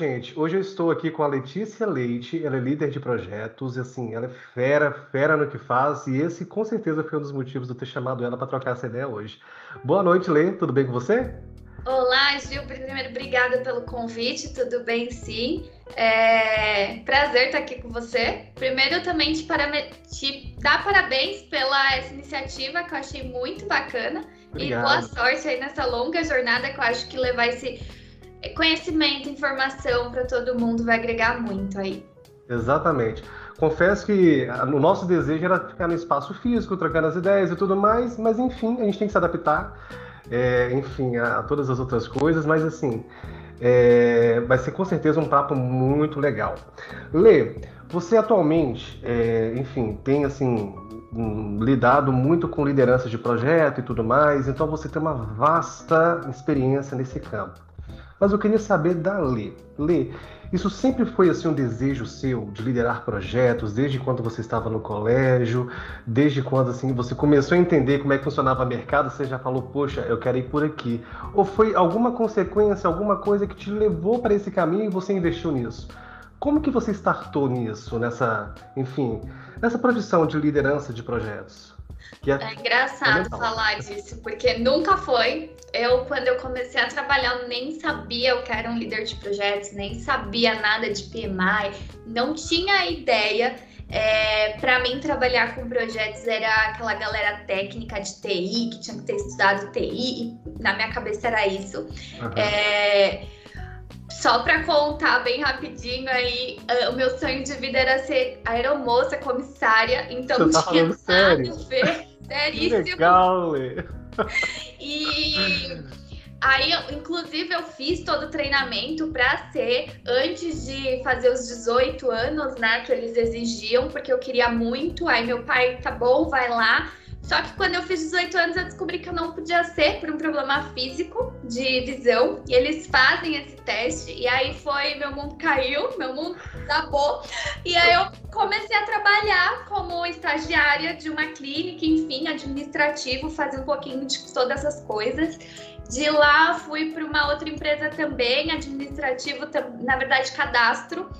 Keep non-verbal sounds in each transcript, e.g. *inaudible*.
Gente? Hoje eu estou aqui com a Letícia Leite, ela é líder de projetos, e assim, ela é fera, fera no que faz, e esse com certeza foi um dos motivos de eu ter chamado ela para trocar essa ideia hoje. Boa noite, Lê, tudo bem com você? Olá, Gil, primeiro, obrigada pelo convite, tudo bem sim. É prazer estar aqui com você. Primeiro, também te, para... te dar parabéns pela essa iniciativa que eu achei muito bacana. Obrigado. E boa sorte aí nessa longa jornada que eu acho que levar esse conhecimento, informação para todo mundo vai agregar muito aí. Exatamente. Confesso que o nosso desejo era ficar no espaço físico, trocando as ideias e tudo mais, mas enfim, a gente tem que se adaptar, é, enfim, a, todas as outras coisas, mas assim, é, vai ser com certeza um papo muito legal. Lê, você atualmente, é, enfim, tem assim lidado muito com liderança de projeto e tudo mais, então você tem uma vasta experiência nesse campo. Mas eu queria saber da Lê. Lê, isso sempre foi assim um desejo seu de liderar projetos, desde quando você estava no colégio, desde quando assim você começou a entender como é que funcionava o mercado, você já falou, poxa, eu quero ir por aqui. Ou foi alguma consequência, alguma coisa que te levou para esse caminho e você investiu nisso? Como que você startou nisso, nessa, enfim, nessa profissão de liderança de projetos? É, é, engraçado falar disso, porque nunca foi. Eu, quando eu comecei a trabalhar, nem sabia o que era um líder de projetos, nem sabia nada de PMI, não tinha ideia. É, para mim, trabalhar com projetos era aquela galera técnica de TI, que tinha que ter estudado TI, e na minha cabeça era isso. Uhum. É, só para contar bem rapidinho aí, uh, o meu sonho de vida era ser aeromoça, comissária, então Você tá tinha sério? ver, seríssimo. Que legal, Lê. *laughs* E aí, inclusive, eu fiz todo o treinamento para ser antes de fazer os 18 anos, né, que eles exigiam, porque eu queria muito. Aí meu pai, tá bom, vai lá. Só que quando eu fiz 18 anos, eu descobri que eu não podia ser por um problema físico de visão. E eles fazem esse teste. E aí foi, meu mundo caiu, meu mundo acabou. E aí eu comecei a trabalhar como estagiária de uma clínica, enfim, administrativo, fazer um pouquinho de todas essas coisas. De lá fui para uma outra empresa também, administrativo, na verdade, cadastro.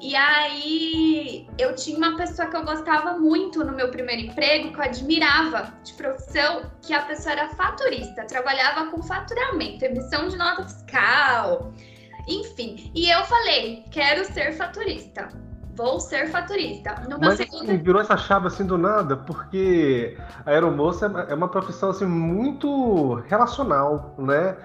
E aí eu tinha uma pessoa que eu gostava muito no meu primeiro emprego, que eu admirava de profissão, que a pessoa era faturista, trabalhava com faturamento, emissão de nota fiscal, enfim. E eu falei, quero ser faturista. Vou ser faturista. No Mas segundo... assim, virou essa chave assim do nada, porque a aeromoça é uma profissão assim muito relacional, né?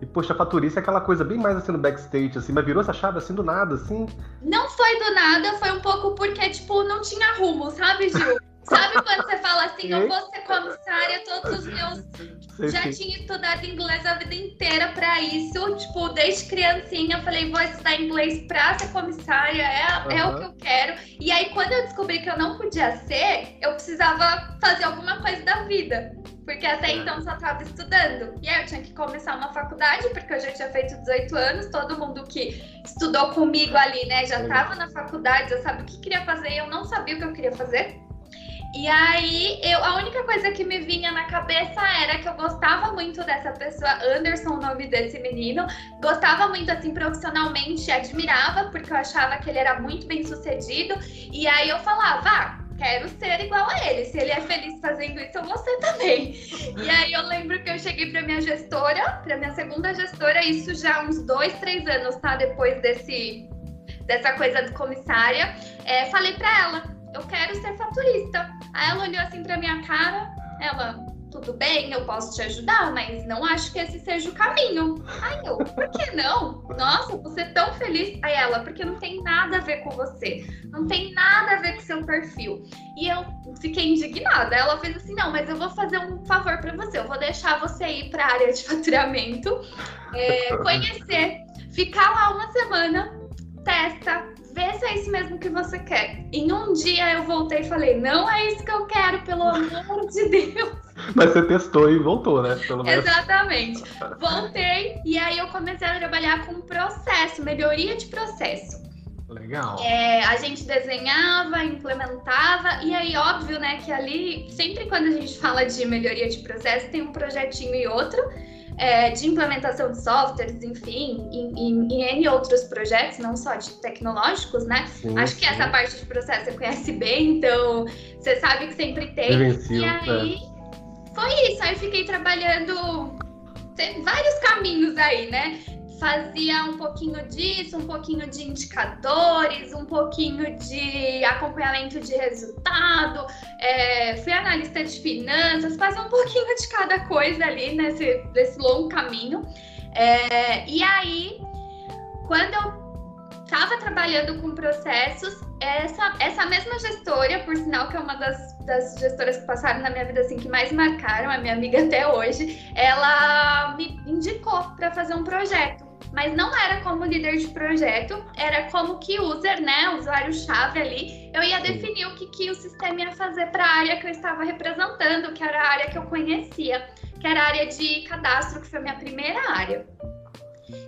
E, poxa, a Faturice é aquela coisa bem mais assim no backstage, assim, mas virou essa chave assim do nada, assim? Não foi do nada, foi um pouco porque, tipo, não tinha rumo, sabe, Gil? Sabe quando você fala assim, eu vou ser comissária, todos os meus. Já sim. tinha estudado inglês a vida inteira para isso. Tipo, desde criancinha eu falei, vou estudar inglês pra ser comissária, é, uhum. é o que eu quero. E aí, quando eu descobri que eu não podia ser, eu precisava fazer alguma coisa da vida porque até então só estava estudando. E aí eu tinha que começar uma faculdade, porque eu já tinha feito 18 anos, todo mundo que estudou comigo ali, né, já estava na faculdade, já sabia o que queria fazer, e eu não sabia o que eu queria fazer. E aí, eu, a única coisa que me vinha na cabeça era que eu gostava muito dessa pessoa, Anderson, o nome desse menino. Gostava muito, assim, profissionalmente, admirava, porque eu achava que ele era muito bem sucedido. E aí eu falava, ah, quero ser igual a ele. Se ele é feliz fazendo isso, eu vou ser também. E aí eu lembro que eu cheguei para minha gestora, para minha segunda gestora, isso já uns dois, três anos, tá? Depois desse dessa coisa de comissária, é, falei para ela, eu quero ser faturista. Aí ela olhou assim para minha cara, ela, tudo bem, eu posso te ajudar, mas não acho que esse seja o caminho. Aí eu, por que não? Nossa, você é tão feliz. Aí ela, porque não tem nada a ver com você, não tem nada a ver com seu perfil. E eu fiquei indignada. Ela fez assim: não, mas eu vou fazer um favor para você, eu vou deixar você ir para a área de faturamento, é, conhecer, ficar lá uma semana, testa, vê se é isso mesmo que você quer. Em um dia eu voltei e falei, não é isso que eu quero, pelo amor de Deus. *laughs* Mas você testou e voltou, né? Exatamente. Voltei e aí eu comecei a trabalhar com processo, melhoria de processo. Legal. É, a gente desenhava, implementava, e aí, óbvio, né, que ali, sempre quando a gente fala de melhoria de processo, tem um projetinho e outro. É, de implementação de softwares, enfim, em, N outros projetos, não só de tecnológicos, né? Sim, Acho que sim. essa parte de processo você conhece bem, então você sabe que sempre tem. e aí é. foi isso, aí eu fiquei trabalhando tem vários caminhos aí, né? Fazia um pouquinho disso, um pouquinho de indicadores, um pouquinho de acompanhamento de resultado, é, fui analista de finanças, fazia um pouquinho de cada coisa ali nesse, nesse longo caminho. É, e aí, quando eu estava trabalhando com processos, essa, essa mesma gestora, por sinal que é uma das, das gestoras que passaram na minha vida assim que mais marcaram, a minha amiga até hoje, ela me indicou para fazer um projeto mas não era como líder de projeto, era como que user, né, usuário-chave ali. Eu ia definir o que, que o sistema ia fazer para a área que eu estava representando, que era a área que eu conhecia, que era a área de cadastro, que foi a minha primeira área.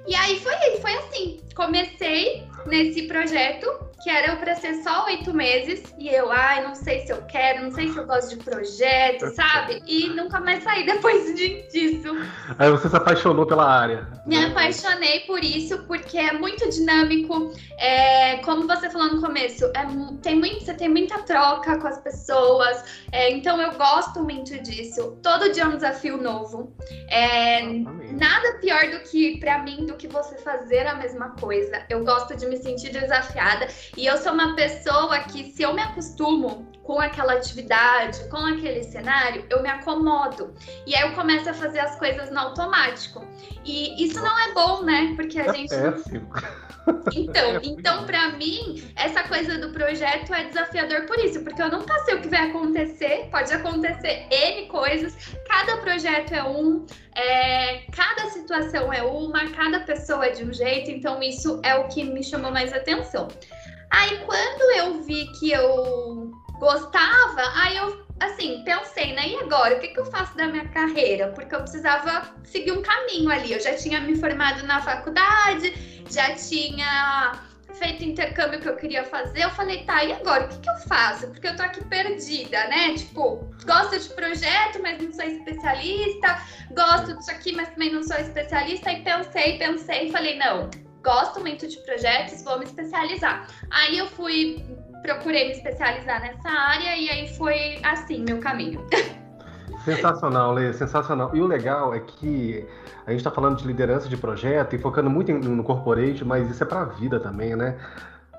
E aí foi, foi assim, comecei nesse projeto que era para ser só oito meses, e eu, ai, não sei se eu quero, não sei se eu gosto de projeto, sabe? E nunca mais saí depois disso. Aí você se apaixonou pela área. Me apaixonei por isso, porque é muito dinâmico. É, como você falou no começo, é, tem muito, você tem muita troca com as pessoas, é, então eu gosto muito disso. Todo dia é um desafio novo. É, nada pior do que, para mim, do que você fazer a mesma coisa. Eu gosto de me sentir desafiada. E eu sou uma pessoa que, se eu me acostumo com aquela atividade, com aquele cenário, eu me acomodo. E aí eu começo a fazer as coisas no automático. E isso não é bom, né? Porque a é gente. Péssimo. *laughs* Então, é então para mim, essa coisa do projeto é desafiador por isso, porque eu nunca sei o que vai acontecer, pode acontecer N coisas, cada projeto é um, é, cada situação é uma, cada pessoa é de um jeito, então isso é o que me chamou mais atenção. Aí quando eu vi que eu gostava, aí eu assim, pensei, né? E agora? O que, que eu faço da minha carreira? Porque eu precisava seguir um caminho ali. Eu já tinha me formado na faculdade, já tinha feito intercâmbio que eu queria fazer. Eu falei, tá, e agora? O que, que eu faço? Porque eu tô aqui perdida, né? Tipo, gosto de projeto, mas não sou especialista. Gosto disso aqui, mas também não sou especialista. E pensei, pensei falei, não gosto muito de projetos, vou me especializar. Aí eu fui, procurei me especializar nessa área e aí foi assim meu caminho. *laughs* Sensacional, Lê, sensacional. E o legal é que a gente está falando de liderança de projeto e focando muito no corporate, mas isso é para a vida também, né?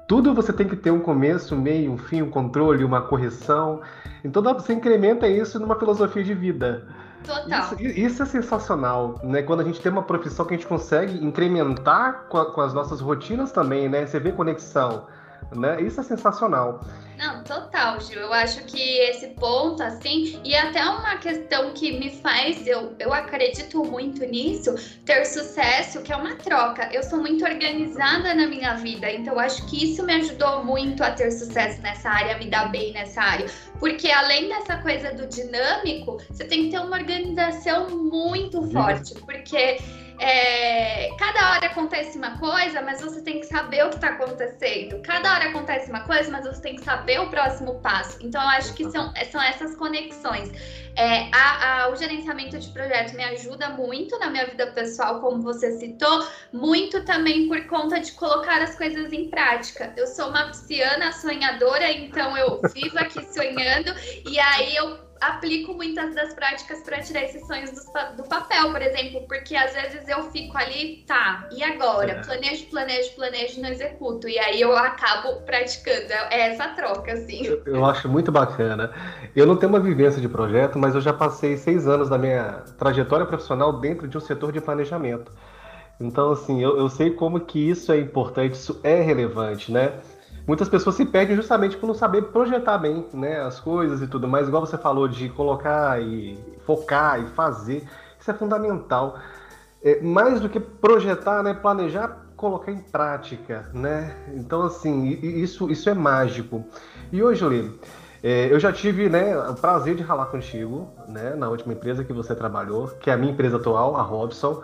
Tudo você tem que ter um começo, meio, um fim, um controle, uma correção. Então você incrementa isso numa filosofia de vida. Total. Isso, isso, é sensacional, né? Quando a gente tem uma profissão que a gente consegue incrementar com, a, com as nossas rotinas também, né? Você vê conexão, né? Isso é sensacional. Não, total, Gil. Eu acho que esse ponto, assim, e até uma questão que me faz, eu, eu acredito muito nisso, ter sucesso, que é uma troca. Eu sou muito organizada na minha vida, então acho que isso me ajudou muito a ter sucesso nessa área, a me dar bem nessa área. Porque além dessa coisa do dinâmico, você tem que ter uma organização muito forte, porque é, cada hora acontece uma coisa, mas você tem que saber o que está acontecendo. Cada hora acontece uma coisa, mas você tem que saber o próximo passo. Então, eu acho que são, são essas conexões. É, a, a, o gerenciamento de projetos me ajuda muito na minha vida pessoal, como você citou, muito também por conta de colocar as coisas em prática. Eu sou uma pisciana sonhadora, então eu vivo aqui sonhando, e aí eu aplico muitas das práticas para tirar esses sonhos do, do, papel, por exemplo, porque às vezes eu fico ali, tá, e agora? É. Planejo, planejo, planejo, não executo. E aí eu acabo praticando. É essa troca, assim. Eu, eu acho muito bacana. Eu não tenho uma vivência de projeto, mas eu já passei seis anos da minha trajetória profissional dentro de um setor de planejamento. Então, assim, eu, eu sei como que isso é importante, isso é relevante, né? Muitas pessoas se perdem justamente por não saber projetar bem né, as coisas e tudo mais. Igual você falou de colocar e focar e fazer, isso é fundamental. É, mais do que projetar, né, planejar, colocar em prática, né? Então, assim, isso, isso é mágico. E hoje, Lê, é, eu já tive né, o prazer de ralar contigo né, na última empresa que você trabalhou, que é a minha empresa atual, a Robson.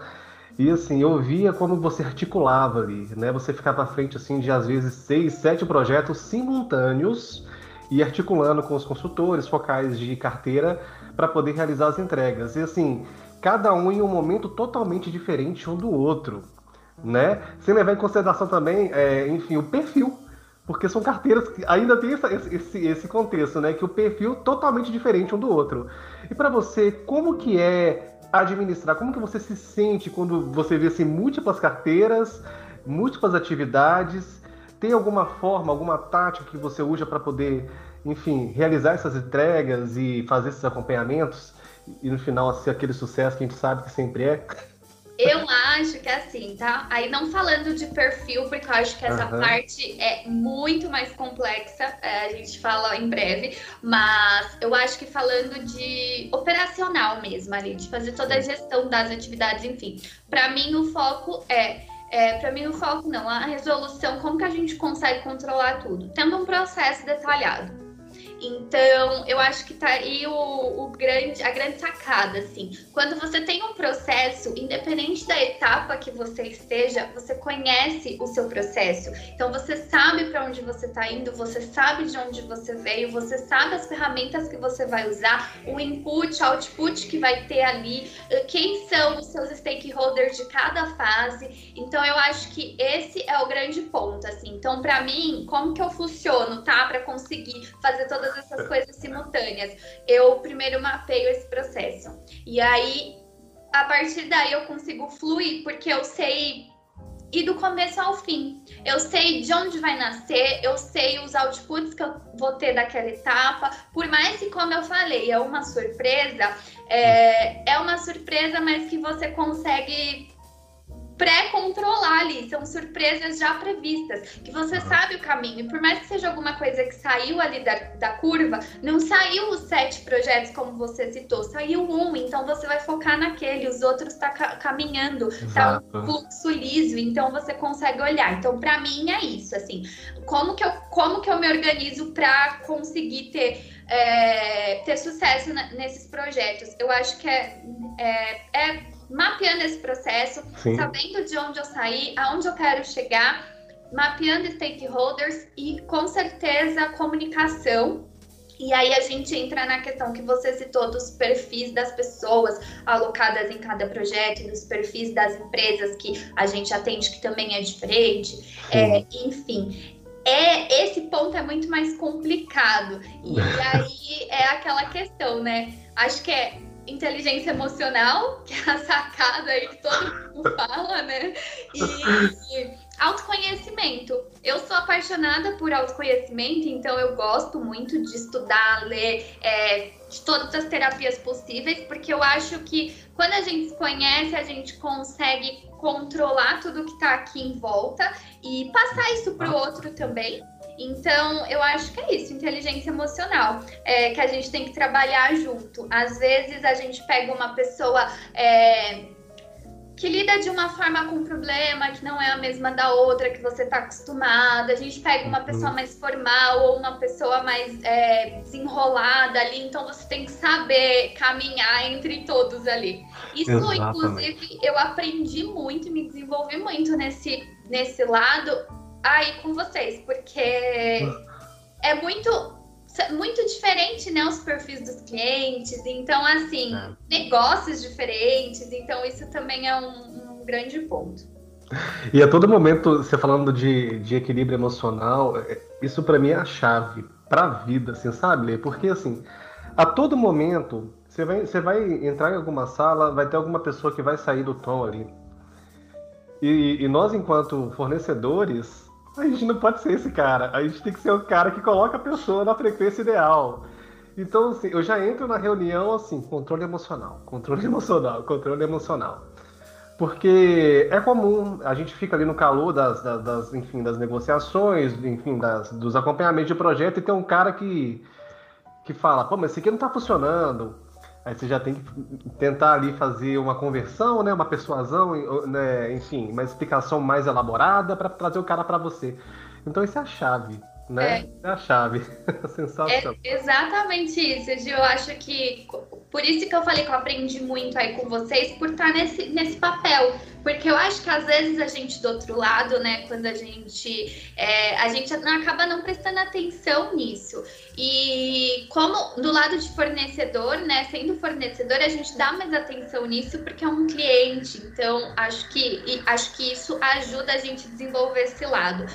E assim, eu via como você articulava ali, né? Você ficava à frente assim de às vezes seis, sete projetos simultâneos e articulando com os consultores focais de carteira para poder realizar as entregas. E assim, cada um em um momento totalmente diferente um do outro, né? Sem levar em consideração também, é, enfim, o perfil, porque são carteiras que ainda tem essa, esse, esse contexto, né? Que o perfil totalmente diferente um do outro. E para você, como que é administrar? Como que você se sente quando você vê assim, múltiplas carteiras, múltiplas atividades? Tem alguma forma, alguma tática que você usa para poder, enfim, realizar essas entregas e fazer esses acompanhamentos? E no final ser aquele sucesso que a gente sabe que sempre é? Eu acho que é assim, tá? Aí não falando de perfil, porque eu acho que essa uhum. parte é muito mais complexa, é, a gente fala em breve, mas eu acho que falando de operacional mesmo ali, de fazer toda a gestão das atividades, enfim. Para mim o foco é é, para mim o foco não, a resolução, como que a gente consegue controlar tudo? Tendo um processo detalhado. Então, eu acho que tá aí o, o, grande, a grande sacada, assim. Quando você tem um processo, independente da etapa que você esteja, você conhece o seu processo. Então, você sabe para onde você está indo, você sabe de onde você veio, você sabe as ferramentas que você vai usar, o input, output que vai ter ali, eh, quem são os seus stakeholders de cada fase. Então, eu acho que esse é o grande ponto, assim. Então, para mim, como que eu funciono, tá? Para conseguir fazer todas todas essas coisas simultâneas. Eu primeiro mapeio esse processo. E aí, a partir daí, eu consigo fluir, porque eu sei e do começo ao fim. Eu sei de onde vai nascer, eu sei os outputs que eu vou ter daquela etapa. Por mais que, como eu falei, é uma surpresa, é, é uma surpresa, mas que você consegue pré-controlar ali, são surpresas já previstas, que você sabe o caminho. E por mais que seja alguma coisa que saiu ali da, da curva, não saiu os sete projetos como você citou, saiu um, então você vai focar naquele, os outros tá ca caminhando, Exato. tá um fluxo liso, então você consegue olhar. Então, para mim é isso, assim, como que eu, como que eu me organizo para conseguir ter é, ter sucesso nesses projetos? Eu acho que é, é, é mapeando esse processo, Sim. sabendo de onde eu saí, aonde eu quero chegar, mapeando stakeholders e com certeza comunicação. E aí a gente entra na questão que você citou dos perfis das pessoas alocadas em cada projeto, dos perfis das empresas que a gente atende que também é diferente. É, enfim, é esse ponto é muito mais complicado. E *laughs* aí é aquela questão, né? Acho que é inteligência emocional, *laughs* que é a sacada aí que todo mundo fala, né? E, e autoconhecimento. Eu sou apaixonada por autoconhecimento, então eu gosto muito de estudar, ler é, de todas as terapias possíveis, porque eu acho que quando a gente se conhece, a gente consegue controlar tudo que está aqui em volta e passar isso para o outro também. Então, eu acho que é isso, inteligência emocional, é, que a gente tem que trabalhar junto. Às vezes a gente pega uma pessoa é, que lida de uma forma com um problema que não é a mesma da outra que você está acostumada. A gente pega uma pessoa mais formal ou uma pessoa mais é, desenrolada ali, então você tem que saber caminhar entre todos ali. Isso, Exatamente. inclusive, eu aprendi muito e me desenvolvi muito nesse, nesse lado aí com vocês, porque é muito muito diferente, né, os perfis dos clientes, então assim, é. negócios diferentes, então isso também é um, um, grande ponto. E a todo momento, você falando de, de equilíbrio emocional, é, isso para mim é a chave para a vida, assim, sabe? Porque assim, a todo momento, você vai, você vai entrar em alguma sala, vai ter alguma pessoa que vai sair do tom ali. E, e nós, enquanto fornecedores, a gente não pode ser esse cara. A gente tem que ser o cara que coloca a pessoa na frequência ideal. Então, assim, eu já entro na reunião assim, controle emocional, controle *laughs* emocional, controle emocional. Porque é comum, a gente fica ali no calor das, das, das enfim, das negociações, enfim, das, dos acompanhamentos de projeto e tem um cara que, que fala, pô, mas isso aqui não tá funcionando. Aí você já tem que tentar ali fazer uma conversão, né, uma persuasão, né, enfim, uma explicação mais elaborada para trazer o cara para você. Então isso é a chave. Né? É, é a chave. *laughs* Sensacional. É exatamente isso, Gil. Eu acho que por isso que eu falei que eu aprendi muito aí com vocês, por estar nesse, nesse papel. Porque eu acho que às vezes a gente do outro lado, né, quando a gente. É, a gente acaba não prestando atenção nisso. E como do lado de fornecedor, né, sendo fornecedor, a gente dá mais atenção nisso porque é um cliente. Então, acho que, acho que isso ajuda a gente a desenvolver esse lado.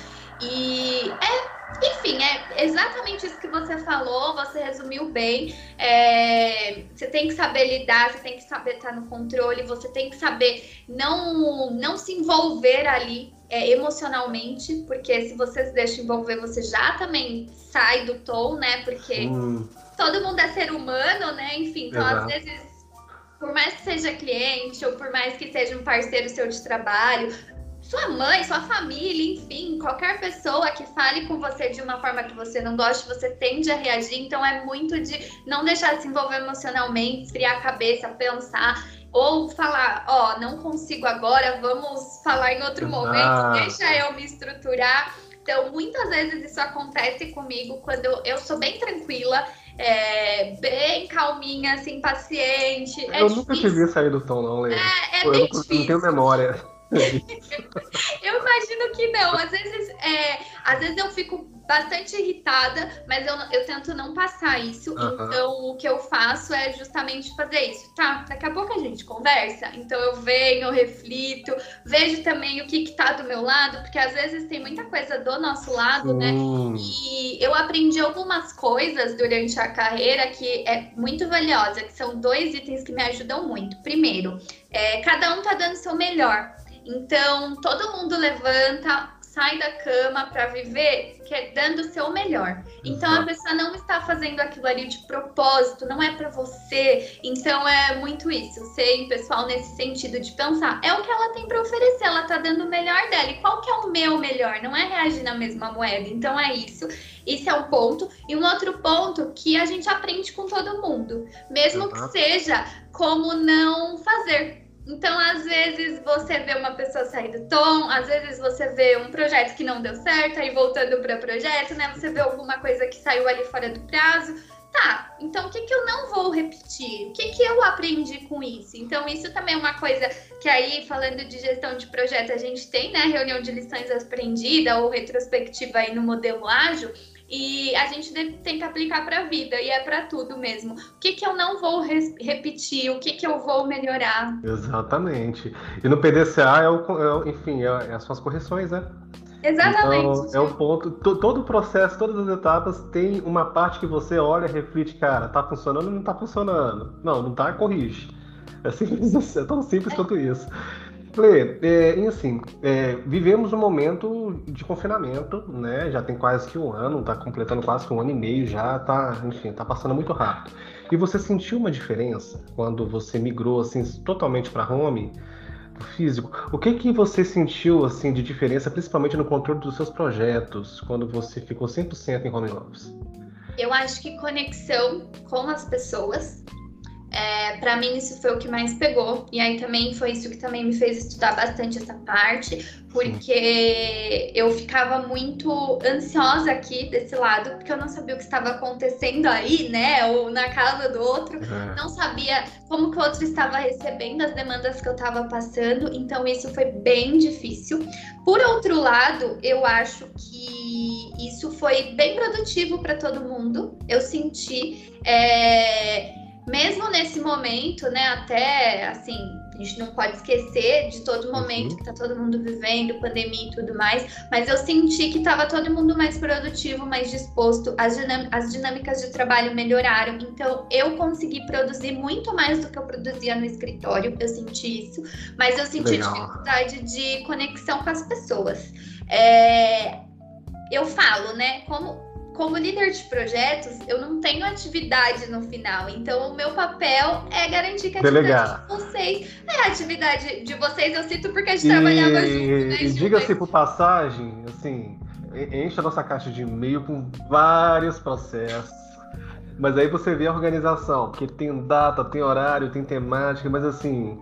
E é, enfim, é exatamente isso que você falou, você resumiu bem. É, você tem que saber lidar, você tem que saber estar no controle, você tem que saber não, não se envolver ali é, emocionalmente, porque se você se deixa envolver, você já também sai do tom, né? Porque hum. todo mundo é ser humano, né? Enfim, então Exato. às vezes por mais que seja cliente ou por mais que seja um parceiro seu de trabalho, sua mãe, sua família, enfim, qualquer pessoa que fale com você de uma forma que você não goste, você tende a reagir. Então é muito de não deixar se envolver emocionalmente, esfriar a cabeça, pensar ou falar, ó, oh, não consigo agora, vamos falar em outro momento, ah. deixa eu me estruturar. Então, muitas vezes isso acontece comigo quando eu, sou bem tranquila, é, bem calminha, assim, paciente. Eu é nunca difícil. te vi sair do tom, não, Lê. É, é bem não, difícil. não tenho memória. *laughs* eu imagino que não. Às vezes, é, às vezes eu fico bastante irritada, mas eu, eu tento não passar isso. Então, o que eu faço é justamente fazer isso. Tá, daqui a pouco a gente conversa. Então, eu venho, eu reflito, vejo também o que, que tá do meu lado, porque às vezes tem muita coisa do nosso lado, né? E eu aprendi algumas coisas durante a carreira que é muito valiosa, que são dois itens que me ajudam muito. Primeiro, é, cada um tá dando o seu melhor. Então, todo mundo levanta, sai da cama para viver que é dando o seu melhor. Então a pessoa não está fazendo aquilo ali de propósito, não é para você. Então é muito isso, ser pessoal nesse sentido de pensar, é o que ela tem para oferecer, ela tá dando o melhor dela. E qual que é o meu melhor? Não é reagir na mesma moeda. Então é isso. Esse é um ponto. E um outro ponto que a gente aprende com todo mundo, mesmo uhum. que seja como não fazer então, às vezes, você vê uma pessoa sair do tom, às vezes você vê um projeto que não deu certo, aí voltando para o projeto, né? Você vê alguma coisa que saiu ali fora do prazo. Tá, então o que, que eu não vou repetir? O que, que eu aprendi com isso? Então, isso também é uma coisa que aí, falando de gestão de projeto, a gente tem, né? Reunião de lições aprendidas ou retrospectiva aí no modelo ágil e a gente tem que aplicar para a vida e é para tudo mesmo. O que, que eu não vou repetir, o que, que eu vou melhorar. Exatamente. E no PDCA é o, é, enfim, é, é as suas correções, né? Exatamente. Então, é o ponto. Todo o processo, todas as etapas, tem uma parte que você olha, reflete, cara, tá funcionando ou não tá funcionando? Não, não tá, corrige. É simples, *laughs* é tão simples quanto isso. Lê, é, e assim, é, vivemos um momento de confinamento, né? Já tem quase que um ano, tá completando quase que um ano e meio já, tá, enfim, tá passando muito rápido. E você sentiu uma diferença quando você migrou assim totalmente para home, físico? O que que você sentiu assim de diferença, principalmente no controle dos seus projetos, quando você ficou 100% em home office? Eu acho que conexão com as pessoas é, para mim isso foi o que mais pegou. E aí também foi isso que também me fez estudar bastante essa parte porque eu ficava muito ansiosa aqui desse lado porque eu não sabia o que estava acontecendo aí né? Ou na casa do outro. É. não sabia como que o outro estava recebendo as demandas que eu estava passando. Então isso foi bem difícil. Por outro lado eu acho que isso foi bem produtivo para todo mundo. Eu senti é, mesmo nesse momento, né, até assim, a gente não pode esquecer de todo momento uhum. que tá todo mundo vivendo, pandemia e tudo mais, mas eu senti que tava todo mundo mais produtivo, mais disposto, as, as dinâmicas de trabalho melhoraram, então eu consegui produzir muito mais do que eu produzia no escritório, eu senti isso, mas eu senti Legal. dificuldade de conexão com as pessoas. É, eu falo, né, como como líder de projetos, eu não tenho atividade no final. Então, o meu papel é garantir que a atividade de vocês. É a atividade de vocês, eu cito porque a gente e... trabalhava junto, né? E diga-se por passagem, assim, enche a nossa caixa de e-mail com vários processos. Mas aí você vê a organização, porque tem data, tem horário, tem temática, mas assim,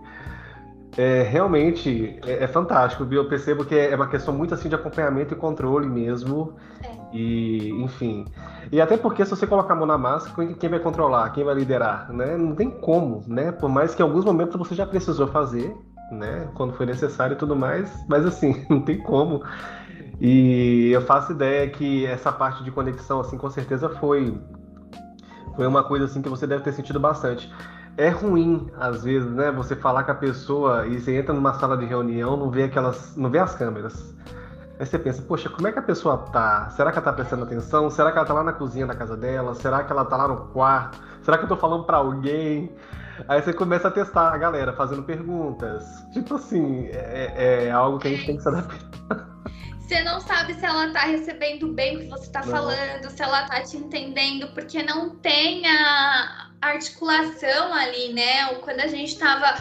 É, realmente é, é, fantástico, viu? Eu percebo que é uma questão muito assim de acompanhamento e controle mesmo. É. E, enfim. E até porque se você colocar a mão na massa, quem vai controlar? Quem vai liderar? Né? Não tem como, né? Por mais que em alguns momentos você já precisou fazer, né? Quando foi necessário e tudo mais, mas assim, *laughs* não tem como. E eu faço ideia que essa parte de conexão, assim, com certeza foi foi uma coisa assim que você deve ter sentido bastante. É ruim, às vezes, né, você falar com a pessoa e você entra numa sala de reunião, não vê aquelas, não vê as câmeras. Aí você pensa, poxa, como é que a pessoa tá? Será que ela tá prestando atenção? Será que ela tá lá na cozinha da casa dela? Será que ela tá lá no quarto? Será que eu tô falando para alguém? Aí você começa a testar a galera, fazendo perguntas. Tipo assim, é, é algo que a gente tem que se adaptar. Você não sabe se ela tá recebendo bem o que você tá não. falando, se ela tá te entendendo, porque não tem a articulação ali, né? Quando a gente tava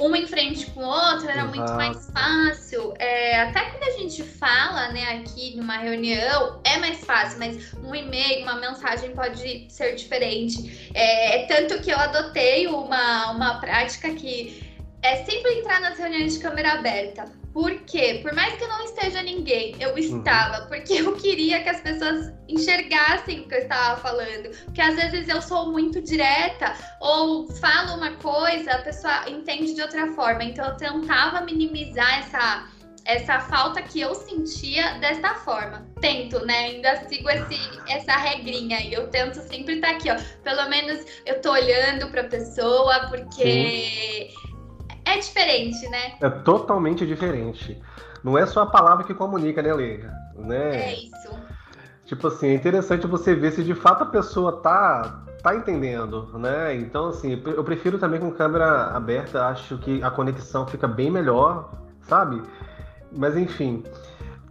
uma em frente com outra, era Exato. muito mais fácil. É, até quando a gente fala, né, aqui numa reunião, é mais fácil, mas um e-mail, uma mensagem pode ser diferente. É, tanto que eu adotei uma, uma prática que é sempre entrar nas reuniões de câmera aberta. Por quê? Por mais que não esteja ninguém, eu uhum. estava, uhum. porque eu queria que as pessoas enxergassem o que eu estava falando. Porque às vezes eu sou muito direta ou falo uma coisa, a pessoa entende de outra forma. Então eu tentava minimizar essa essa falta que eu sentia desta forma. Tento, né? Ainda sigo esse, essa regrinha aí. Eu tento sempre estar aqui, ó. Pelo menos eu tô olhando para a pessoa, porque Sim é diferente, né? É totalmente diferente. Não é só a palavra que comunica, né, Leia? Né? É isso. Tipo assim, é interessante você ver se de fato a pessoa tá, tá entendendo, né? Então, assim, eu prefiro também com câmera aberta, acho que a conexão fica bem melhor, sabe? Mas enfim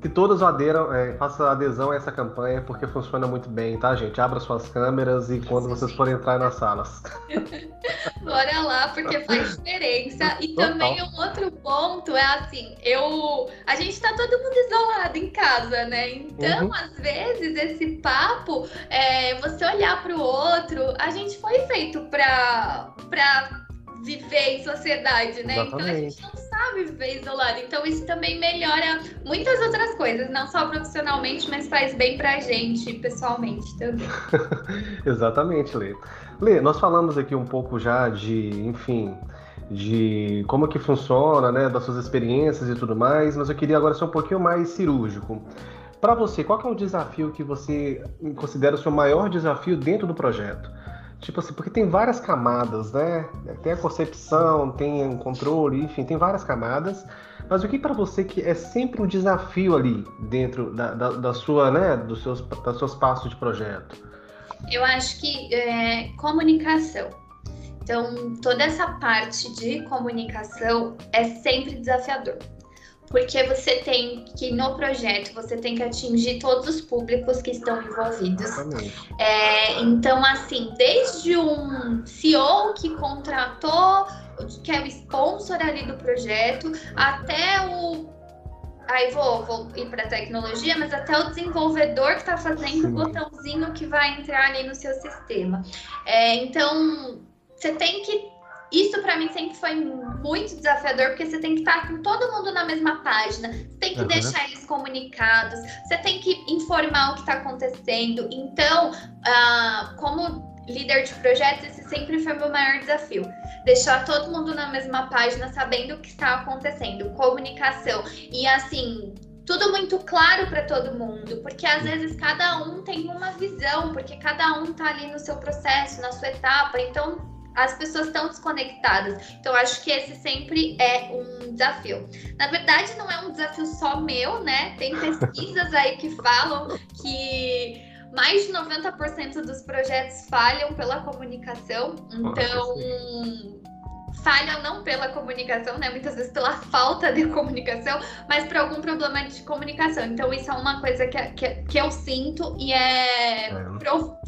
que todos aderam, é, façam adesão a essa campanha, porque funciona muito bem, tá, gente? Abra suas câmeras e quando vocês forem entrar nas salas. *laughs* Bora lá, porque faz diferença. E Total. também um outro ponto é assim, eu. A gente tá todo mundo isolado em casa, né? Então, uhum. às vezes, esse papo, é, você olhar para o outro, a gente foi feito para pra viver em sociedade, né? Exatamente. Então a gente não sabe viver isolado. Então isso também melhora muitas outras coisas, não só profissionalmente, mas faz bem pra gente pessoalmente também. *laughs* Exatamente, Lê. Lê, nós falamos aqui um pouco já de, enfim, de como que funciona, né, das suas experiências e tudo mais, mas eu queria agora ser um pouquinho mais cirúrgico. Para você, qual é o desafio que você considera o seu maior desafio dentro do projeto? Tipo assim, porque tem várias camadas, né? Tem a concepção, tem o controle, enfim, tem várias camadas. Mas o que para você que é sempre um desafio ali dentro da, da, da, sua, né, dos seus, das seus passos de projeto? Eu acho que é, comunicação. Então, toda essa parte de comunicação é sempre desafiador porque você tem que no projeto você tem que atingir todos os públicos que estão envolvidos. É, então, assim, desde um CEO que contratou, que é o sponsor ali do projeto, até o aí vou, vou ir para tecnologia, mas até o desenvolvedor que está fazendo o botãozinho que vai entrar ali no seu sistema. É, então, você tem que isso para mim sempre foi muito desafiador, porque você tem que estar com todo mundo na mesma página, você tem que uhum. deixar eles comunicados, você tem que informar o que está acontecendo. Então, uh, como líder de projetos, esse sempre foi o meu maior desafio. Deixar todo mundo na mesma página, sabendo o que está acontecendo, comunicação. E assim, tudo muito claro para todo mundo, porque às vezes cada um tem uma visão, porque cada um está ali no seu processo, na sua etapa. Então, as pessoas estão desconectadas. Então, acho que esse sempre é um desafio. Na verdade, não é um desafio só meu, né? Tem pesquisas aí que falam que mais de 90% dos projetos falham pela comunicação. Então, falham não pela comunicação, né? Muitas vezes pela falta de comunicação, mas por algum problema de comunicação. Então, isso é uma coisa que, que, que eu sinto e é, é.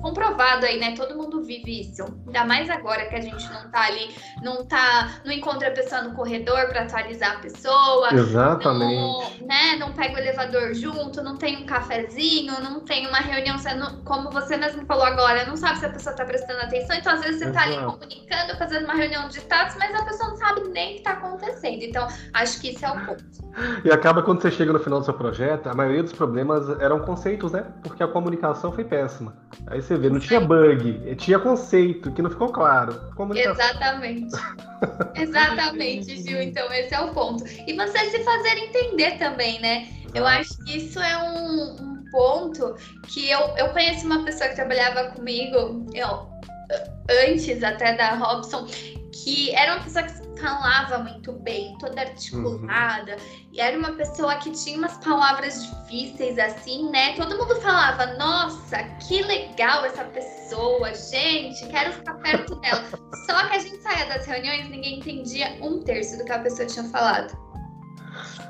Comprovado aí, né? Todo mundo vive isso. Ainda mais agora que a gente não tá ali, não tá, não encontra a pessoa no corredor para atualizar a pessoa. Exatamente. Não, né? Não pega o elevador junto, não tem um cafezinho, não tem uma reunião, você não, como você mesmo falou agora, não sabe se a pessoa tá prestando atenção, então às vezes você Exato. tá ali comunicando, fazendo uma reunião de status, mas a pessoa não sabe nem o que tá acontecendo. Então, acho que isso é o ponto. E acaba quando você chega no final do seu projeto, a maioria dos problemas eram conceitos, né? Porque a comunicação foi péssima. Aí você vê, não tinha bug, tinha conceito que não ficou claro. Exatamente. *laughs* Exatamente, Gil. Então, esse é o ponto. E você se fazer entender também, né? Eu acho que isso é um, um ponto que eu, eu conheci uma pessoa que trabalhava comigo, eu, antes até da Robson, que era uma pessoa que falava muito bem, toda articulada, uhum. e era uma pessoa que tinha umas palavras difíceis assim, né? Todo mundo falava: "Nossa, que legal essa pessoa, gente, quero ficar perto dela". Só que a gente saía das reuniões, ninguém entendia um terço do que a pessoa tinha falado.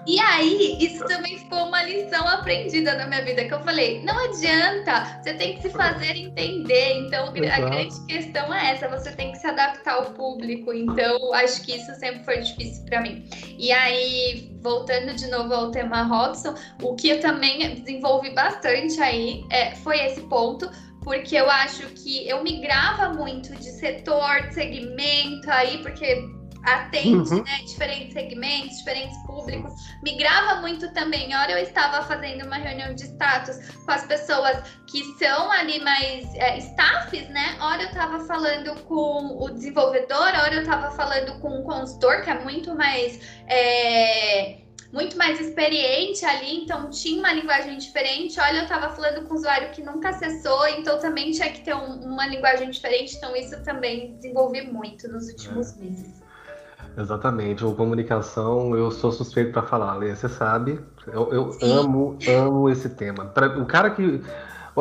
E aí, isso também ficou uma lição aprendida na minha vida, que eu falei, não adianta, você tem que se fazer entender. Então, a grande questão é essa, você tem que se adaptar ao público. Então, acho que isso sempre foi difícil para mim. E aí, voltando de novo ao tema Robson, o que eu também desenvolvi bastante aí é, foi esse ponto, porque eu acho que eu migrava muito de setor, de segmento aí, porque atende uhum. né, diferentes segmentos, diferentes públicos. Migrava muito também. Hora eu estava fazendo uma reunião de status com as pessoas que são ali mais é, staffs, né? Hora eu estava falando com o desenvolvedor, hora eu estava falando com o consultor, que é muito mais. É, muito mais experiente ali, então tinha uma linguagem diferente. Olha, eu estava falando com um usuário que nunca acessou, então também tinha que ter um, uma linguagem diferente. Então, isso também desenvolvi muito nos últimos é. meses. Exatamente, o comunicação, eu sou suspeito para falar, Lê, você sabe, eu, eu amo, amo esse tema. Pra, o cara que,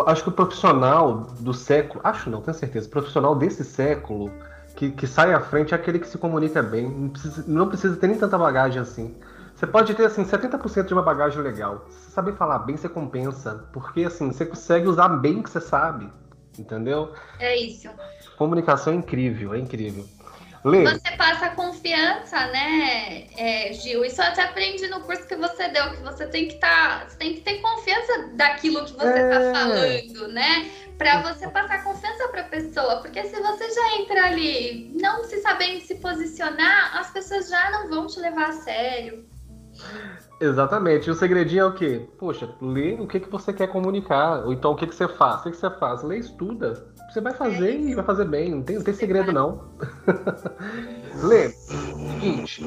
acho que o profissional do século, acho não, tenho certeza, o profissional desse século que, que sai à frente é aquele que se comunica bem, não precisa, não precisa ter nem tanta bagagem assim. Você pode ter assim 70% de uma bagagem legal. Se saber falar bem, você compensa, porque assim, você consegue usar bem o que você sabe, entendeu? É isso. Comunicação é incrível, é incrível. Lê. Você passa confiança, né, é, Gil? Isso até aprende no curso que você deu, que você tem que estar, tá, tem que ter confiança daquilo que você está é. falando, né? Para você passar confiança para a pessoa, porque se você já entra ali não se sabendo se posicionar, as pessoas já não vão te levar a sério. Exatamente. E o segredinho é o quê? Poxa, lê o que, que você quer comunicar. Ou então o que, que você faz? O que, que você faz? Lê, estuda. Você vai fazer e vai fazer bem, não tem, não tem segredo não. *laughs* Lê, seguinte,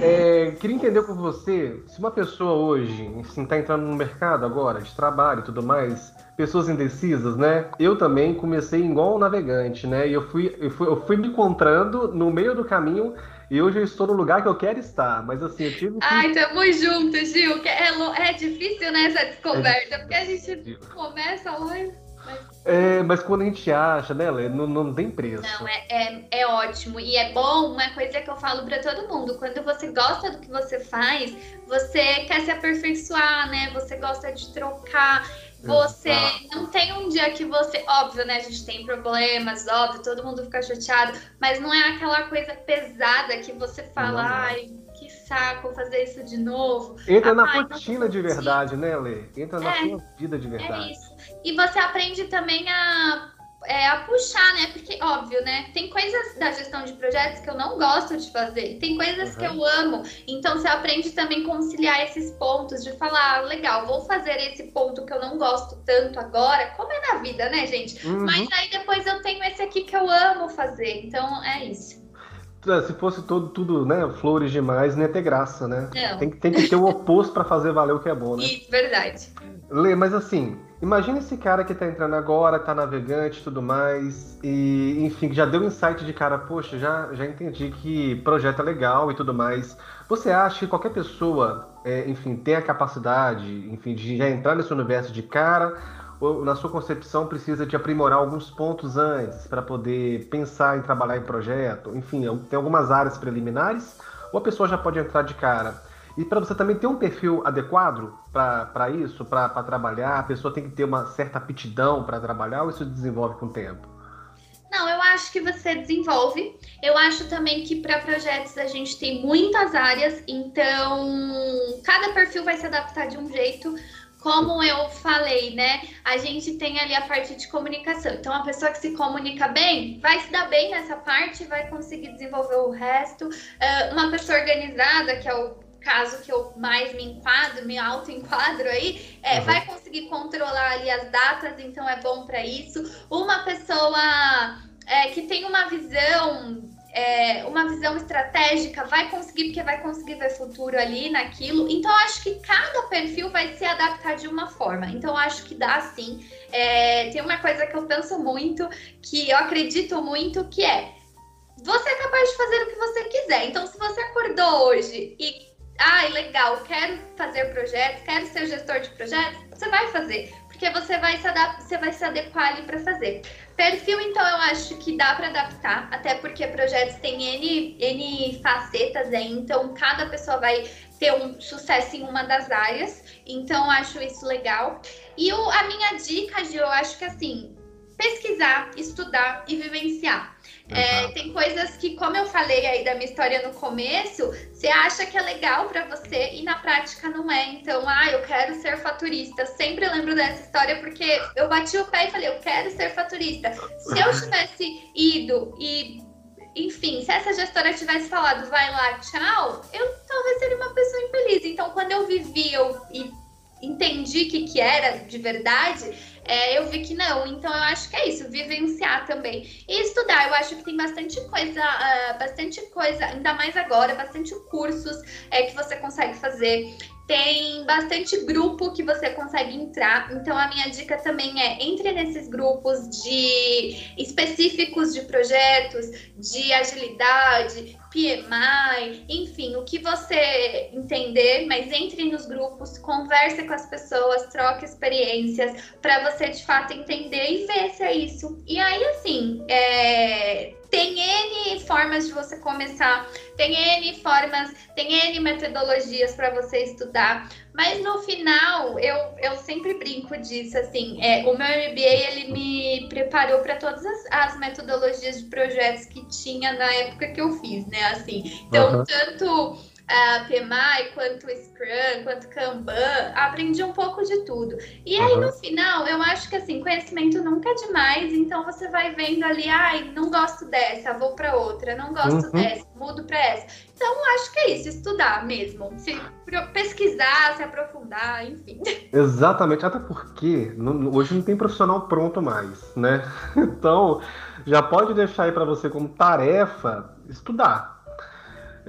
é, queria entender com você, se uma pessoa hoje, assim, tá entrando no mercado agora, de trabalho e tudo mais, pessoas indecisas, né? Eu também comecei igual um navegante, né? E eu fui, eu fui, eu fui me encontrando no meio do caminho e hoje eu estou no lugar que eu quero estar. Mas assim, eu tive que... Ai, tamo junto, Gil. É, é difícil, né, essa descoberta, é porque a gente começa lá é, mas quando a gente acha, né, Lê, não, não tem preço. Não, é, é, é, ótimo. E é bom, uma coisa que eu falo para todo mundo: quando você gosta do que você faz, você quer se aperfeiçoar, né? Você gosta de trocar. Você não tem um dia que você. Óbvio, né? A gente tem problemas, óbvio, todo mundo fica chateado, mas não é aquela coisa pesada que você fala, ai, que saco fazer isso de novo. Entra ah, na rotina de verdade, né, Lê? Entra na é, sua vida de verdade. É isso. E você aprende também a, é, a puxar, né? Porque, óbvio, né? Tem coisas da gestão de projetos que eu não gosto de fazer, tem coisas uhum. que eu amo. Então, você aprende também a conciliar esses pontos de falar, ah, legal, vou fazer esse ponto que eu não gosto tanto agora, como é na vida, né, gente? Uhum. Mas aí depois eu tenho esse aqui que eu amo fazer. Então, é isso. Se fosse todo, tudo, né, flores demais, não ia ter graça, né? Tem, tem que ter o oposto para fazer valer o que é bom, né? Isso, verdade. Lê, mas assim, Imagina esse cara que tá entrando agora, tá navegante e tudo mais, e enfim, já deu insight de cara, poxa, já, já entendi que projeto é legal e tudo mais. Você acha que qualquer pessoa, é, enfim, tem a capacidade, enfim, de já entrar nesse universo de cara, ou na sua concepção precisa de aprimorar alguns pontos antes para poder pensar em trabalhar em projeto? Enfim, tem algumas áreas preliminares, ou a pessoa já pode entrar de cara? E para você também ter um perfil adequado para isso, para trabalhar, a pessoa tem que ter uma certa aptidão para trabalhar ou isso desenvolve com o tempo? Não, eu acho que você desenvolve. Eu acho também que para projetos a gente tem muitas áreas, então cada perfil vai se adaptar de um jeito. Como eu falei, né? A gente tem ali a parte de comunicação. Então, a pessoa que se comunica bem vai se dar bem nessa parte, vai conseguir desenvolver o resto. Uh, uma pessoa organizada, que é o caso que eu mais me enquadro, me auto-enquadro aí, é, uhum. vai conseguir controlar ali as datas, então é bom para isso. Uma pessoa é, que tem uma visão. É, uma visão estratégica vai conseguir, porque vai conseguir ver futuro ali naquilo. Então, acho que cada perfil vai se adaptar de uma forma. Então, acho que dá sim. É, tem uma coisa que eu penso muito, que eu acredito muito, que é você é capaz de fazer o que você quiser. Então, se você acordou hoje e ai, legal, quero fazer projetos, quero ser gestor de projetos, você vai fazer, porque você vai se, adaptar, você vai se adequar ali para fazer. Perfil, então, eu acho que dá para adaptar, até porque projetos têm N, N facetas aí, então cada pessoa vai ter um sucesso em uma das áreas, então acho isso legal. E o, a minha dica, Gil, eu acho que assim, pesquisar, estudar e vivenciar. É, tem coisas que, como eu falei aí da minha história no começo, você acha que é legal para você e na prática não é. Então, ah, eu quero ser faturista. Sempre lembro dessa história porque eu bati o pé e falei, eu quero ser faturista. Se eu *laughs* tivesse ido e enfim, se essa gestora tivesse falado vai lá, tchau, eu talvez seria uma pessoa infeliz. Então, quando eu vivi eu, e entendi o que, que era de verdade, é, eu vi que não. Então eu acho que é isso, vivenciar também. E estudar, eu acho que tem bastante coisa, uh, bastante coisa, ainda mais agora, bastante cursos é, que você consegue fazer. Tem bastante grupo que você consegue entrar. Então a minha dica também é entre nesses grupos de específicos de projetos, de agilidade, PMI, enfim, o que você entender, mas entre nos grupos, converse com as pessoas, troque experiências para você de fato entender e ver se é isso. E aí, assim, é, tem N formas de você começar, tem N formas, tem N metodologias para você estudar, mas no final eu, eu sempre brinco disso, assim, é, o meu MBA ele me preparou para todas as, as, metodologias de projetos que tinha na época que eu fiz, né, assim, então uhum. tanto uh, PMI, quanto Scrum, quanto Kanban, aprendi um pouco de tudo. E aí, no final, eu acho que assim, conhecimento nunca é demais, então você vai vendo ali, ai, não gosto dessa, vou para outra, não gosto uhum. dessa, mudo para essa. Então, acho que é isso, estudar mesmo, se pesquisar, se aprofundar, enfim. *laughs* Exatamente, até porque hoje não tem profissional pronto mais, né? *laughs* Então, já pode deixar aí para você como tarefa estudar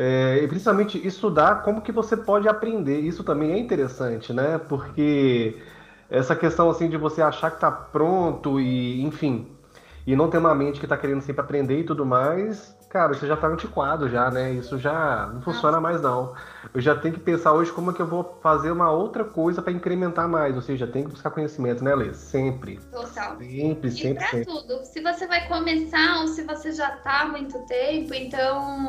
é, e principalmente estudar como que você pode aprender. Isso também é interessante, né? Porque essa questão assim de você achar que está pronto e, enfim, e não ter uma mente que está querendo sempre aprender e tudo mais, cara, isso já tá antiquado já, né? Isso já não funciona mais não. Eu já tenho que pensar hoje como é que eu vou fazer uma outra coisa para incrementar mais, ou seja, tem que buscar conhecimento, né, Lê? Sempre. Total. Sempre, e sempre, pra sempre. tudo. Se você vai começar ou se você já tá há muito tempo, então,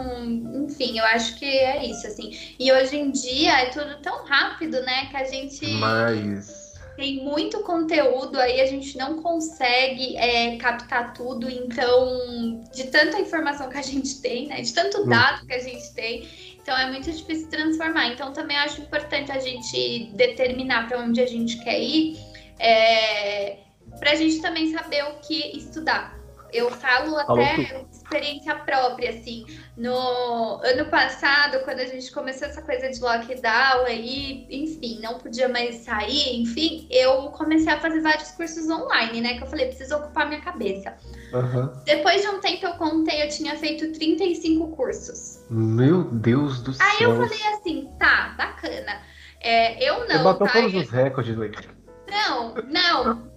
enfim, eu acho que é isso, assim. E hoje em dia é tudo tão rápido, né, que a gente... Mas tem muito conteúdo aí, a gente não consegue é, captar tudo, então, de tanta informação que a gente tem, né? De tanto hum. dado que a gente tem, então é muito difícil transformar. Então, também acho importante a gente determinar para onde a gente quer ir, é, para a gente também saber o que estudar. Eu falo até experiência própria, assim. No ano passado, quando a gente começou essa coisa de lockdown aí, enfim, não podia mais sair, enfim, eu comecei a fazer vários cursos online, né? Que eu falei, preciso ocupar minha cabeça. Uhum. Depois de um tempo eu contei, eu tinha feito 35 cursos. Meu Deus do céu. Aí eu falei assim, tá, bacana. É, eu não. Você bateu tá? todos os recordes, Leite. Não, não.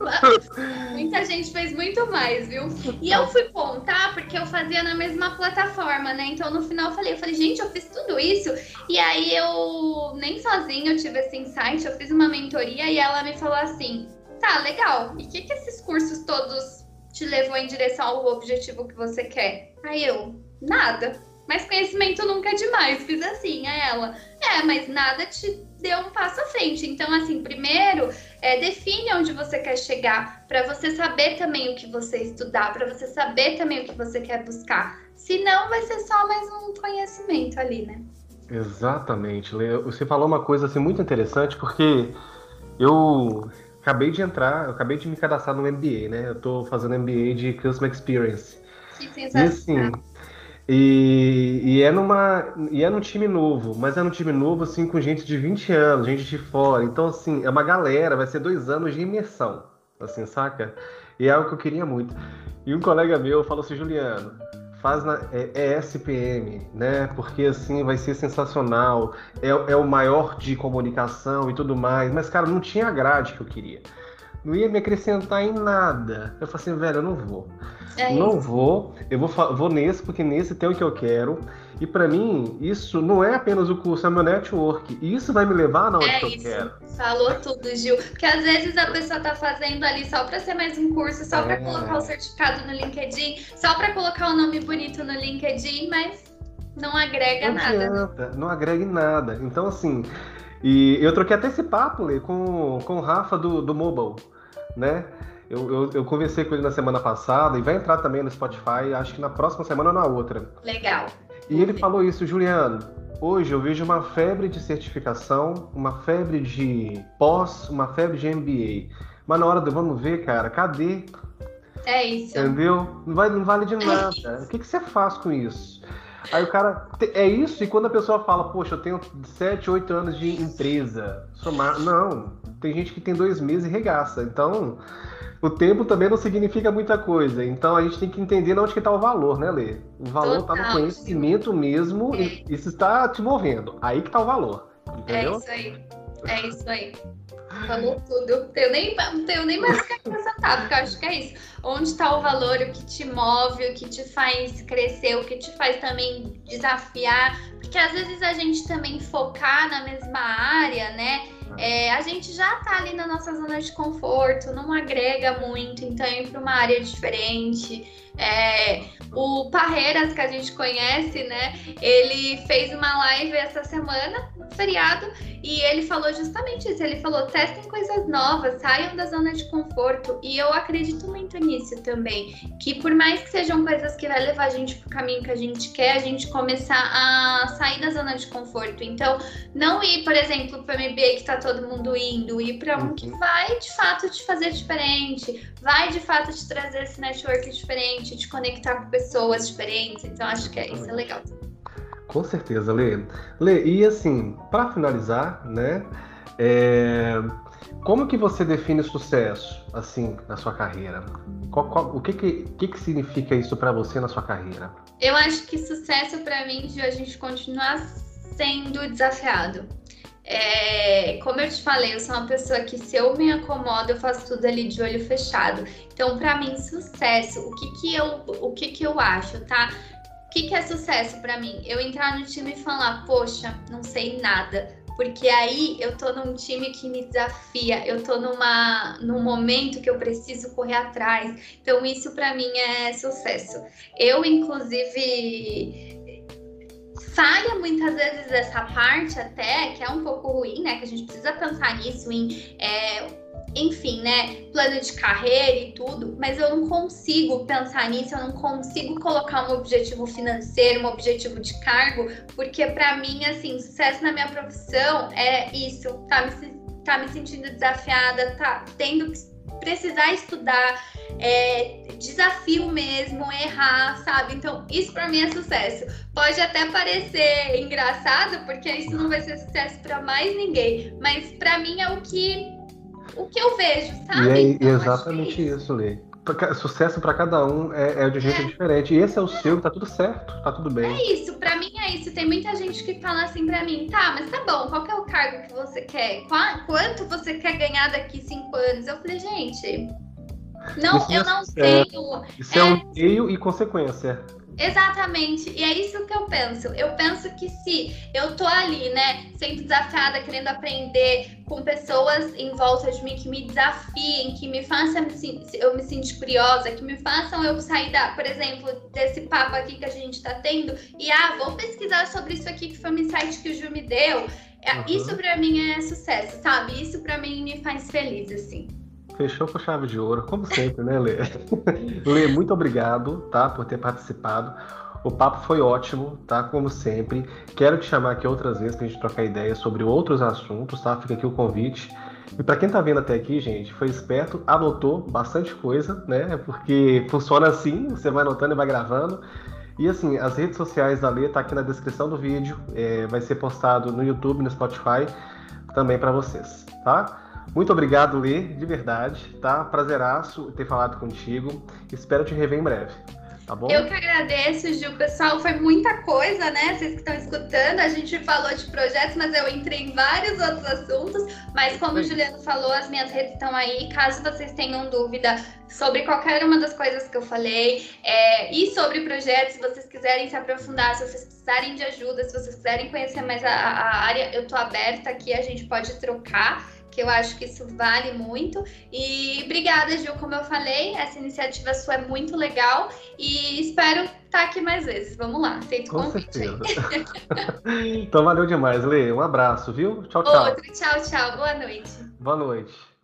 Muita gente fez muito mais, viu? E eu fui contar porque eu fazia na mesma plataforma, né? Então no final eu falei, eu falei, gente, eu fiz tudo isso. E aí eu nem sozinha eu tive esse insight, eu fiz uma mentoria e ela me falou assim: tá, legal. E o que, que esses cursos todos te levou em direção ao objetivo que você quer? Aí eu, nada. Mas conhecimento nunca é demais. Fiz assim, a ela. é, mas nada te deu um passo à frente. Então, assim, primeiro, é, define onde você quer chegar, para você saber também o que você estudar, para você saber também o que você quer buscar. Senão, vai ser só mais um conhecimento ali, né? Exatamente. Você falou uma coisa assim muito interessante, porque eu acabei de entrar, eu acabei de me cadastrar no MBA, né? Eu tô fazendo MBA de Customer Experience. Que sensacional. E assim, e, e, é numa e é num time novo, mas é num time novo assim com gente de 20 anos, gente de fora. Então assim, é uma galera, vai ser dois anos de imersão, assim, saca? E é algo que eu queria muito. E um colega meu falou assim, Juliano, faz na é, ESPM, né? Porque assim vai ser sensacional, é, é o maior de comunicação e tudo mais. Mas cara, não tinha a grade que eu queria não ia me acrescentar em nada. Eu falei assim, velho, eu não vou. É não vou, eu vou, vou nesse, porque nesse tem o que eu quero. E para mim, isso não é apenas o curso, é meu network. E isso vai me levar na onde é que eu quero. Falou tudo, Gil. Porque às vezes a pessoa tá fazendo ali só para ser mais um curso, só é. para colocar o certificado no LinkedIn, só para colocar o nome bonito no LinkedIn, mas não agrega não nada. Adianta, não agrega em nada. Então, assim, e eu troquei até esse papo Lê, com, com o Rafa do, do Mobile né? Eu, eu, eu, conversei com ele na semana passada e vai entrar também no Spotify, acho que na próxima semana ou na outra. Legal. E ele falou isso, Juliano. Hoje eu vejo uma febre de certificação, uma febre de pós, uma febre de MBA. Mas na hora do vamos ver, cara, cadê? É isso. Entendeu? Não, vai, não vale de é nada. É o que, que você faz com isso? Aí o cara. É isso, e quando a pessoa fala, poxa, eu tenho 7, 8 anos de empresa, somar. Não, tem gente que tem dois meses e regaça. Então, o tempo também não significa muita coisa. Então a gente tem que entender onde que está o valor, né, Lê? O valor está no conhecimento mesmo é. e isso está te movendo. Aí que está o valor. Entendeu? É isso aí. É isso aí. Falou tudo. Eu nem, tenho nem mais o que acrescentar, porque eu acho que é isso. Onde está o valor, o que te move, o que te faz crescer, o que te faz também desafiar. Porque às vezes a gente também focar na mesma área, né? É, a gente já tá ali na nossa zona de conforto, não agrega muito, então ir para uma área diferente. É, o Parreiras, que a gente conhece, né? Ele fez uma live essa semana, no feriado, e ele falou justamente isso. Ele falou: testem coisas novas, saiam da zona de conforto. E eu acredito muito nisso também. Que por mais que sejam coisas que vai levar a gente pro caminho que a gente quer, a gente começar a sair da zona de conforto. Então, não ir, por exemplo, para MBA que tá todo mundo indo, ir para um que uhum. vai de fato te fazer diferente, vai de fato te trazer esse network diferente, te conectar com pessoas diferentes. Então, acho que é, isso é legal. Com certeza, Lê. Lê, e assim, para finalizar, né? É... Como que você define sucesso, assim, na sua carreira? Qual, qual, o que que, que que significa isso para você na sua carreira? Eu acho que sucesso para mim de a gente continuar sendo desafiado. É, como eu te falei, eu sou uma pessoa que se eu me acomodo, eu faço tudo ali de olho fechado. Então, para mim, sucesso, o que que eu, o que que eu acho, tá? O que que é sucesso para mim? Eu entrar no time e falar, poxa, não sei nada, porque aí eu tô num time que me desafia, eu tô numa num momento que eu preciso correr atrás. Então isso para mim é sucesso. Eu inclusive falha muitas vezes essa parte até, que é um pouco ruim, né? Que a gente precisa pensar nisso em. É, enfim, né, plano de carreira e tudo, mas eu não consigo pensar nisso, eu não consigo colocar um objetivo financeiro, um objetivo de cargo, porque para mim, assim, sucesso na minha profissão é isso, tá me, tá me sentindo desafiada, tá tendo que precisar estudar, é, desafio mesmo, errar, sabe? Então, isso para mim é sucesso. Pode até parecer engraçado, porque isso não vai ser sucesso para mais ninguém, mas para mim é o que o que eu vejo, sabe? E é então, exatamente isso, Lê. Sucesso para cada um é, é de jeito é. diferente. E esse é o seu, tá tudo certo, tá tudo bem. É isso, para mim é isso. Tem muita gente que fala assim para mim, tá, mas tá bom, qual é o cargo que você quer? Quanto você quer ganhar daqui cinco anos? Eu falei, gente, não, isso eu não é, tenho. Isso é, um meio e consequência. Exatamente. E é isso que eu penso. Eu penso que se eu tô ali, né, sendo desafiada, querendo aprender com pessoas em volta de mim que me desafiem, que me façam eu me sentir curiosa, que me façam eu sair da, por exemplo, desse papo aqui que a gente tá tendo e ah, vou pesquisar sobre isso aqui que foi um insight que o Ju me deu. Uhum. Isso para mim é sucesso, sabe? Isso para mim me faz feliz assim. Fechou com chave de ouro, como sempre, né, Lê? *laughs* Lê, muito obrigado, tá, por ter participado. O papo foi ótimo, tá? Como sempre. Quero te chamar aqui outras vezes pra gente trocar ideias sobre outros assuntos, tá? Fica aqui o convite. E para quem tá vendo até aqui, gente, foi esperto, anotou bastante coisa, né? Porque funciona assim, você vai anotando e vai gravando. E assim, as redes sociais da Lê tá aqui na descrição do vídeo, é, vai ser postado no YouTube, no Spotify, também para vocês, tá? Muito obrigado, Lê, de verdade, tá? Prazeraço ter falado contigo. Espero te rever em breve. Tá bom? Eu que agradeço, Gil. Pessoal, foi muita coisa, né? Vocês que estão escutando, a gente falou de projetos, mas eu entrei em vários outros assuntos. Mas como Sim. o Juliano falou, as minhas redes estão aí. Caso vocês tenham dúvida sobre qualquer uma das coisas que eu falei é, e sobre projetos, se vocês quiserem se aprofundar, se vocês precisarem de ajuda, se vocês quiserem conhecer mais a, a área, eu tô aberta aqui, a gente pode trocar que eu acho que isso vale muito. E obrigada, Gil, como eu falei, essa iniciativa sua é muito legal e espero estar aqui mais vezes. Vamos lá, aceito Com convite. *laughs* então valeu demais, Lê. Um abraço, viu? Tchau, tchau. Outro, tchau, tchau. Boa noite. Boa noite.